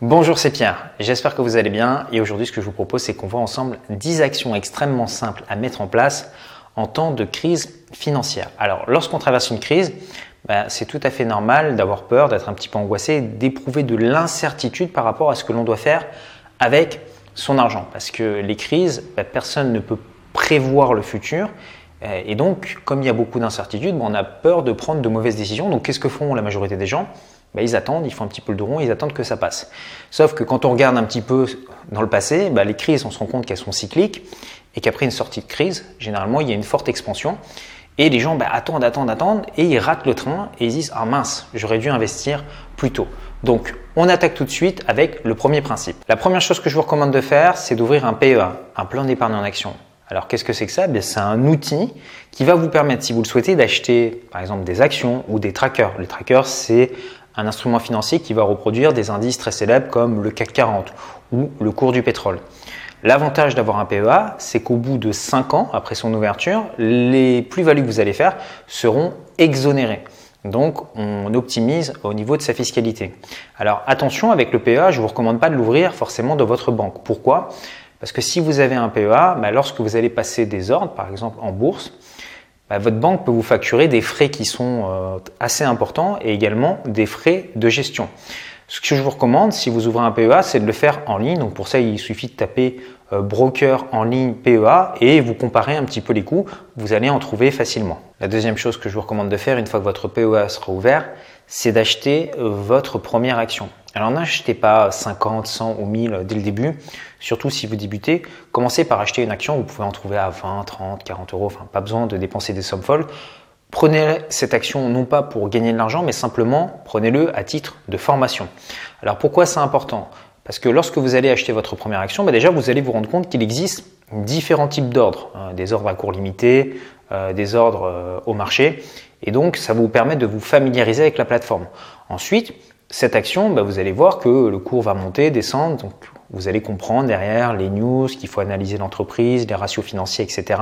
Bonjour, c'est Pierre. J'espère que vous allez bien et aujourd'hui ce que je vous propose c'est qu'on voit ensemble 10 actions extrêmement simples à mettre en place en temps de crise financière. Alors lorsqu'on traverse une crise, ben, c'est tout à fait normal d'avoir peur, d'être un petit peu angoissé, d'éprouver de l'incertitude par rapport à ce que l'on doit faire avec son argent. Parce que les crises, ben, personne ne peut prévoir le futur. Euh, et donc, comme il y a beaucoup d'incertitudes, ben, on a peur de prendre de mauvaises décisions. Donc, qu'est-ce que font la majorité des gens? Ben, Ils attendent, ils font un petit peu le ils attendent que ça passe. Sauf que quand on regarde un petit peu dans le passé, ben, les crises, on se rend compte qu'elles sont cycliques et qu'après une sortie de crise, généralement, il y a une forte expansion. Et les gens attendent, attendent, attendent, et ils ratent le train et ils disent Ah mince, j'aurais dû investir plus tôt. Donc, on attaque tout de suite avec le premier principe. La première chose que je vous recommande de faire, c'est d'ouvrir un PEA, un plan d'épargne en action. Alors qu'est-ce que c'est que ça? Eh C'est un outil qui va vous permettre, si vous le souhaitez, d'acheter par exemple des actions ou des trackers. Les trackers, c'est un instrument financier qui va reproduire des indices très célèbres comme le CAC 40 ou le cours du pétrole. L'avantage d'avoir un PEA, c'est qu'au bout de 5 ans, après son ouverture, les plus-values que vous allez faire seront exonérées. Donc, on optimise au niveau de sa fiscalité. Alors, attention, avec le PEA, je ne vous recommande pas de l'ouvrir forcément dans votre banque. Pourquoi? Parce que si vous avez un PEA, bah, lorsque vous allez passer des ordres, par exemple en bourse, bah, votre banque peut vous facturer des frais qui sont euh, assez importants et également des frais de gestion. Ce que je vous recommande, si vous ouvrez un PEA, c'est de le faire en ligne. Donc pour ça, il suffit de taper euh, broker en ligne PEA et vous comparez un petit peu les coûts. Vous allez en trouver facilement. La deuxième chose que je vous recommande de faire une fois que votre PEA sera ouvert, c'est d'acheter euh, votre première action. Alors n'achetez pas 50, 100 ou 1000 dès le début, surtout si vous débutez. Commencez par acheter une action, vous pouvez en trouver à 20, 30, 40 euros, enfin pas besoin de dépenser des sommes folles. Prenez cette action non pas pour gagner de l'argent, mais simplement prenez-le à titre de formation. Alors pourquoi c'est important? Parce que lorsque vous allez acheter votre première action, bah déjà vous allez vous rendre compte qu'il existe différents types d'ordres, hein, des ordres à court limité, euh, des ordres euh, au marché, et donc ça vous permettre de vous familiariser avec la plateforme. Ensuite, cette action, bah, vous allez voir que le cours va monter, descendre, donc vous allez comprendre derrière les news, qu'il faut analyser l'entreprise, les ratios financiers, etc.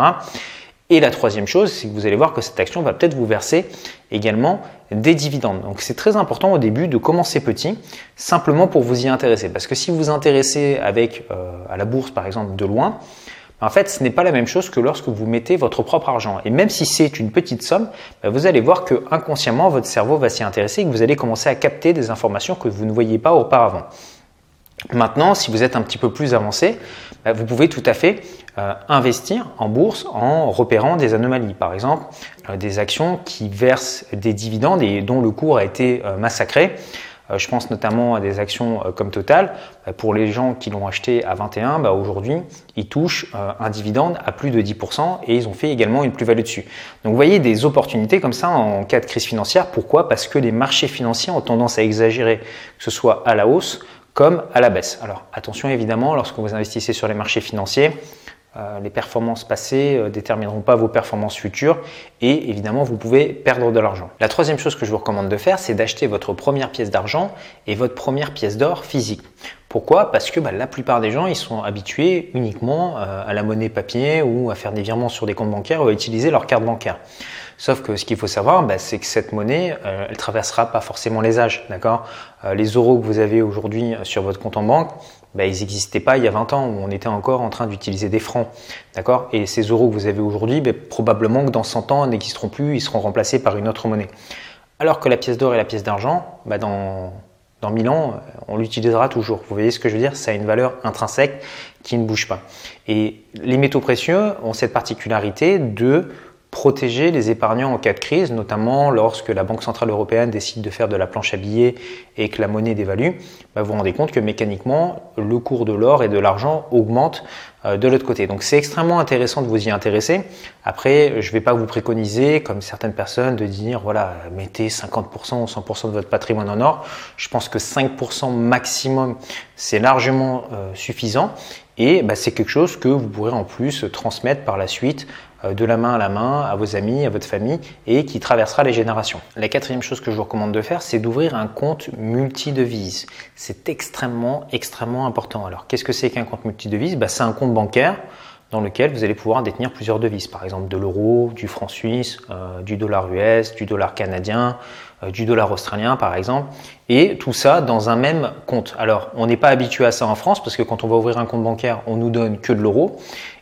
Et la troisième chose, c'est que vous allez voir que cette action va peut-être vous verser également des dividendes. Donc c'est très important au début de commencer petit, simplement pour vous y intéresser. Parce que si vous vous intéressez avec euh, à la bourse par exemple de loin, en fait, ce n'est pas la même chose que lorsque vous mettez votre propre argent. Et même si c'est une petite somme, bah, vous allez voir que inconsciemment votre cerveau va s'y intéresser et que vous allez commencer à capter des informations que vous ne voyiez pas auparavant. Maintenant, si vous êtes un petit peu plus avancé, bah, vous pouvez tout à fait euh, investir en bourse en repérant des anomalies. Par exemple, euh, des actions qui versent des dividendes et dont le cours a été euh, massacré. je pense notamment à des actions comme Total. pour les gens qui l'ont acheté à 21, bah, aujourd'hui, ils touchent un dividende à plus de 10% et ils ont fait également une plus-value dessus. Donc vous voyez des opportunités comme ça en cas de crise financière. Pourquoi? Parce que les marchés financiers ont tendance à exagérer, que ce soit à la hausse comme à la baisse. Alors attention évidemment, lorsque vous investissez sur les marchés financiers, les performances passées ne euh, détermineront pas vos performances futures et évidemment vous pouvez perdre de l'argent. La troisième chose que je vous recommande de faire, c'est d'acheter votre première pièce d'argent et votre première pièce d'or physique. Pourquoi? Parce que bah, la plupart des gens ils sont habitués uniquement euh, à la monnaie papier ou à faire des virements sur des comptes bancaires ou à utiliser leur carte bancaire. Sauf que ce qu'il faut savoir, bah, c'est que cette monnaie, euh, elle traversera pas forcément les âges, d'accord? Euh, Les euros que vous avez aujourd'hui sur votre compte en banque, bah, ils n'existaient pas il y a 20 ans où on était encore en train d'utiliser des francs, d'accord? Et ces euros que vous avez aujourd'hui, bah, probablement que dans 100 ans n'existeront plus, ils seront remplacés par une autre monnaie. Alors que la pièce d'or et la pièce d'argent, bah, dans dans 1000 ans, on l'utilisera toujours. Vous voyez ce que je veux dire? Ça a une valeur intrinsèque qui ne bouge pas. Et les métaux précieux ont cette particularité de protéger les épargnants en cas de crise, notamment lorsque la Banque Centrale Européenne décide de faire de la planche à billets et que la monnaie dévalue, bah, vous vous rendez compte que mécaniquement, le cours de l'or et de l'argent augmente de l'autre côté. Donc c'est extrêmement intéressant de vous y intéresser. Après, je ne vais pas vous préconiser, comme certaines personnes, de dire, voilà, mettez 50% ou 100% de votre patrimoine en or. Je pense que 5% maximum, c'est largement euh, suffisant. Et bah, c'est quelque chose que vous pourrez en plus transmettre par la suite euh, de la main à la main à vos amis, à votre famille et qui traversera les générations. La quatrième chose que je vous recommande de faire, c'est d'ouvrir un compte multi-devise. C'est extrêmement, extrêmement important. Alors, qu'est-ce que c'est qu'un compte multi-devise? Bah, C'est un compte bancaire dans lequel vous allez pouvoir détenir plusieurs devises, par exemple de l'euro, du franc suisse, du dollar US, du dollar canadien, du dollar australien par exemple, et tout ça dans un même compte. Alors on n'est pas habitué à ça en France parce que quand on va ouvrir un compte bancaire, on nous donne que de l'euro,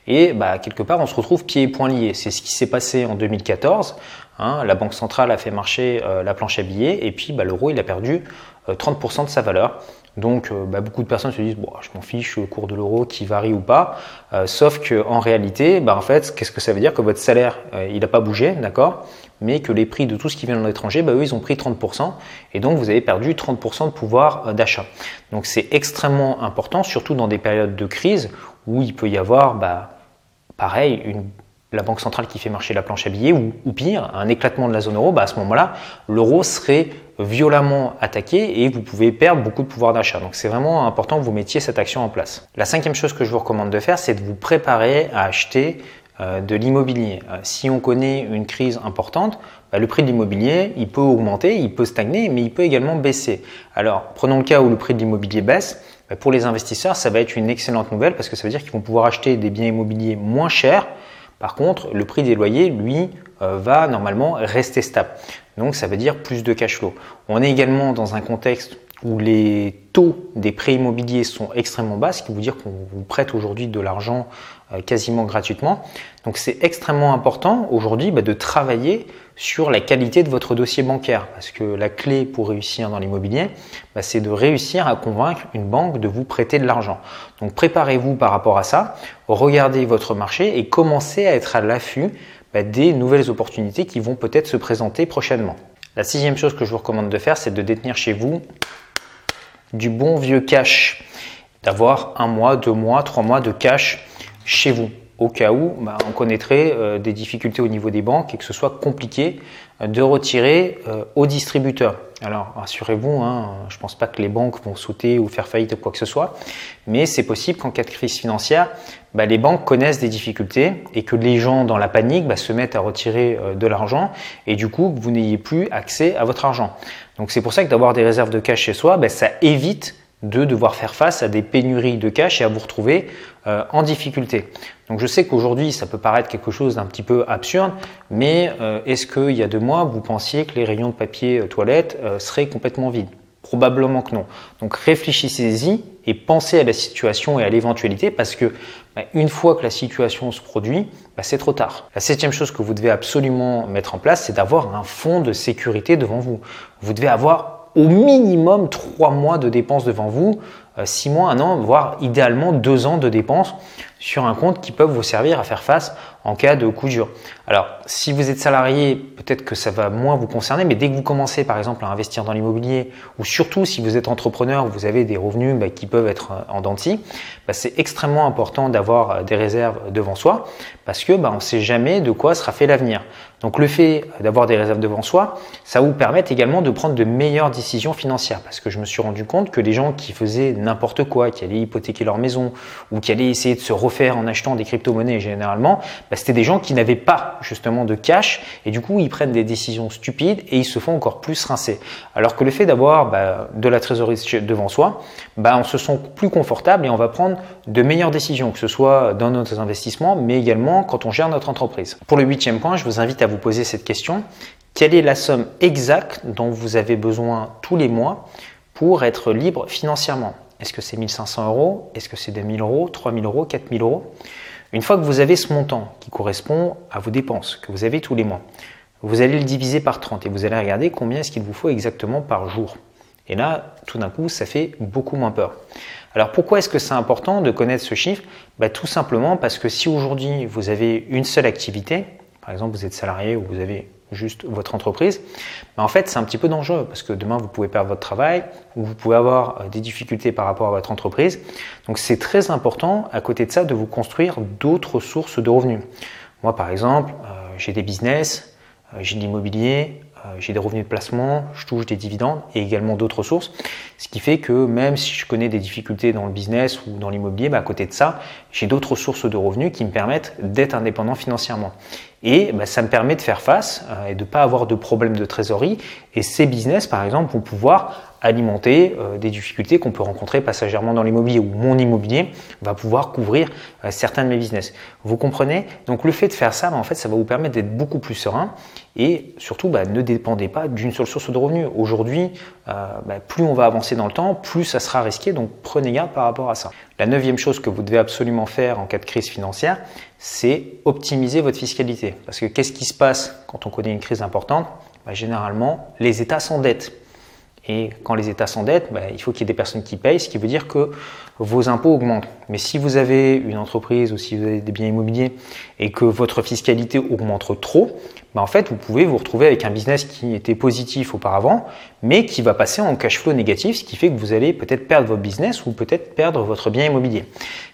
et bah, quelque part on se retrouve pieds et poings liés. C'est ce qui s'est passé en 2014. Hein. la Banque centrale a fait marcher la planche à billets et puis bah, l'euro il a perdu 30% de sa valeur. Donc euh, bah, beaucoup de personnes se disent bon, je m'en fiche le cours de l'euro qui varie ou pas. Euh, sauf que en réalité, bah, en fait, qu'est-ce que ça veut dire que votre salaire euh, il n'a pas bougé, d'accord, mais que les prix de tout ce qui vient de l'étranger, bah, eux ils ont pris 30% et donc vous avez perdu 30% de pouvoir d'achat. Donc c'est extrêmement important, surtout dans des périodes de crise où il peut y avoir bah, pareil une la Banque centrale qui fait marcher la planche à billets, ou, ou pire, un éclatement de la zone euro, bah à ce moment-là, l'euro serait violemment attaqué et vous pouvez perdre beaucoup de pouvoir d'achat. Donc c'est vraiment important que vous mettiez cette action en place. La cinquième chose que je vous recommande de faire, c'est de vous préparer à acheter euh, de l'immobilier. Euh, si on connaît une crise importante, bah, le prix de l'immobilier, il peut augmenter, il peut stagner, mais il peut également baisser. Alors prenons le cas où le prix de l'immobilier baisse. Bah, pour les investisseurs, ça va être une excellente nouvelle parce que ça veut dire qu'ils vont pouvoir acheter des biens immobiliers moins chers par contre, le prix des loyers, lui, euh, va normalement rester stable. Donc ça veut dire plus de cash flow. On est également dans un contexte où les taux des prêts immobiliers sont extrêmement bas, ce qui veut dire qu'on vous prête aujourd'hui de l'argent euh, quasiment gratuitement. Donc c'est extrêmement important aujourd'hui bah, de travailler sur la qualité de votre dossier bancaire, parce que la clé pour réussir dans l'immobilier, bah, c'est de réussir à convaincre une banque de vous prêter de l'argent. Donc préparez-vous par rapport à ça, regardez votre marché et commencez à être à l'affût bah, des nouvelles opportunités qui vont peut-être se présenter prochainement. La sixième chose que je vous recommande de faire, c'est de détenir chez vous du bon vieux cash, d'avoir un mois, deux mois, trois mois de cash chez vous au cas où bah, on connaîtrait euh, des difficultés au niveau des banques et que ce soit compliqué euh, de retirer euh, aux distributeurs. Alors rassurez-vous, hein, je ne pense pas que les banques vont sauter ou faire faillite ou quoi que ce soit, mais c'est possible qu'en cas de crise financière, bah, les banques connaissent des difficultés et que les gens dans la panique bah, se mettent à retirer de l'argent et du coup vous n'ayez plus accès à votre argent. Donc c'est pour ça que d'avoir des réserves de cash chez soi, ça évite de devoir faire face à des pénuries de cash et à vous retrouver euh, en difficulté. Donc je sais qu'aujourd'hui ça peut paraître quelque chose d'un petit peu absurde, mais euh, est-ce qu'il y a deux mois vous pensiez que les rayons de papier euh, toilette seraient complètement vides? Probablement que non. Donc réfléchissez-y et pensez à la situation et à l'éventualité parce que bah, une fois que la situation se produit, bah, c'est trop tard. La septième chose que vous devez absolument mettre en place, c'est d'avoir un fonds de sécurité devant vous. Vous devez avoir au minimum trois mois de dépenses devant vous, euh, six mois, un an, voire idéalement deux ans de dépenses sur un compte qui peuvent vous servir à faire face en cas de coup dur. Alors, si vous êtes salarié, peut-être que ça va moins vous concerner, mais dès que vous commencez par exemple à investir dans l'immobilier, ou surtout si vous êtes entrepreneur, vous avez des revenus bah, qui peuvent être euh, en denti, bah, c'est extrêmement important d'avoir euh, des réserves devant soi, parce que bah, on ne sait jamais de quoi sera fait l'avenir. Donc le fait d'avoir des réserves devant soi, ça vous permet également de prendre de meilleures décisions financières, parce que je me suis rendu compte que les gens qui faisaient n'importe quoi, qui allaient hypothéquer leur maison, ou qui allaient essayer de se faire en achetant des crypto-monnaies généralement, bah, c'était des gens qui n'avaient pas justement de cash et du coup ils prennent des décisions stupides et ils se font encore plus rincer. Alors que le fait d'avoir bah, de la trésorerie devant soi, bah, on se sent plus confortable et on va prendre de meilleures décisions, que ce soit dans nos investissements, mais également quand on gère notre entreprise. Pour le huitième point, je vous invite à vous poser cette question. Quelle est la somme exacte dont vous avez besoin tous les mois pour être libre financièrement? Est-ce que c'est 1500 euros? Est-ce que c'est 2000 euros? 3000 euros? 4000 euros? Une fois que vous avez ce montant qui correspond à vos dépenses que vous avez tous les mois, vous allez le diviser par 30 et vous allez regarder combien est-ce qu'il vous faut exactement par jour. Et là, tout d'un coup, ça fait beaucoup moins peur. Alors pourquoi est-ce que c'est important de connaître ce chiffre? Bah, Tout simplement parce que si aujourd'hui vous avez une seule activité, par exemple vous êtes salarié ou vous avez juste votre entreprise, mais en fait c'est un petit peu dangereux parce que demain vous pouvez perdre votre travail ou vous pouvez avoir euh, des difficultés par rapport à votre entreprise. Donc c'est très important à côté de ça de vous construire d'autres sources de revenus. Moi par exemple, euh, j'ai des business, euh, j'ai de l'immobilier, j'ai des revenus de placement, je touche des dividendes et également d'autres sources. Ce qui fait que même si je connais des difficultés dans le business ou dans l'immobilier, bah, à côté de ça, j'ai d'autres sources de revenus qui me permettent d'être indépendant financièrement. Et bah, ça me permet de faire face euh, et de ne pas avoir de problème de trésorerie. Et ces business, par exemple, vont pouvoir alimenter euh, des difficultés qu'on peut rencontrer passagèrement dans l'immobilier ou mon immobilier va pouvoir couvrir euh, certains de mes business. Vous comprenez? Donc le fait de faire ça, bah, en fait, ça va vous permettre d'être beaucoup plus serein et surtout bah, ne dépendez pas d'une seule source de revenus. Aujourd'hui, euh, bah, plus on va avancer dans le temps, plus ça sera risqué, donc prenez garde par rapport à ça. La neuvième chose que vous devez absolument faire en cas de crise financière, c'est optimiser votre fiscalité. Parce que qu'est-ce qui se passe quand on connaît une crise importante? Généralement, les États s'endettent. Et quand les États s'endettent, bah, il faut qu'il y ait des personnes qui payent, ce qui veut dire que vos impôts augmentent. Mais si vous avez une entreprise ou si vous avez des biens immobiliers et que votre fiscalité augmente trop, bah, en fait, vous pouvez vous retrouver avec un business qui était positif auparavant, mais qui va passer en cash flow négatif, ce qui fait que vous allez peut-être perdre votre business ou peut-être perdre votre bien immobilier.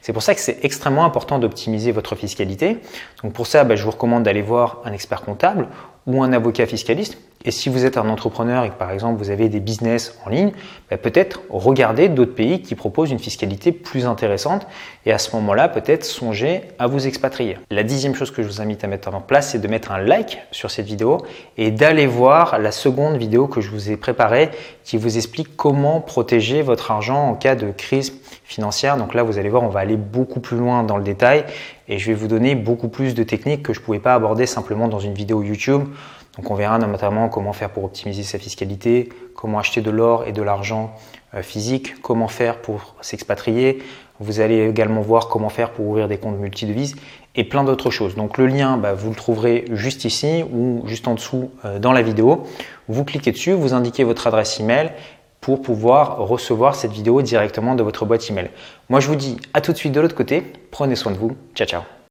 C'est pour ça que c'est extrêmement important d'optimiser votre fiscalité. Donc pour ça, bah, je vous recommande d'aller voir un expert comptable ou un avocat fiscaliste. Et si vous êtes un entrepreneur et que par exemple vous avez des business en ligne, bah, peut-être regarder d'autres pays qui proposent une fiscalité plus intéressante et à ce moment-là peut-être songer à vous expatrier. La dixième chose que je vous invite à mettre en place, c'est de mettre un like sur cette vidéo et d'aller voir la seconde vidéo que je vous ai préparée qui vous explique comment protéger votre argent en cas de crise financière. Donc là, vous allez voir, on va aller beaucoup plus loin dans le détail et je vais vous donner beaucoup plus de techniques que je ne pouvais pas aborder simplement dans une vidéo YouTube. Donc on verra notamment comment faire pour optimiser sa fiscalité, comment acheter de l'or et de l'argent euh, physique, comment faire pour s'expatrier. Vous allez également voir comment faire pour ouvrir des comptes multidevises et plein d'autres choses. Donc le lien, bah, vous le trouverez juste ici ou juste en dessous euh, dans la vidéo. Vous cliquez dessus, vous indiquez votre adresse email pour pouvoir recevoir cette vidéo directement de votre boîte email. Moi je vous dis à tout de suite de l'autre côté, prenez soin de vous, ciao ciao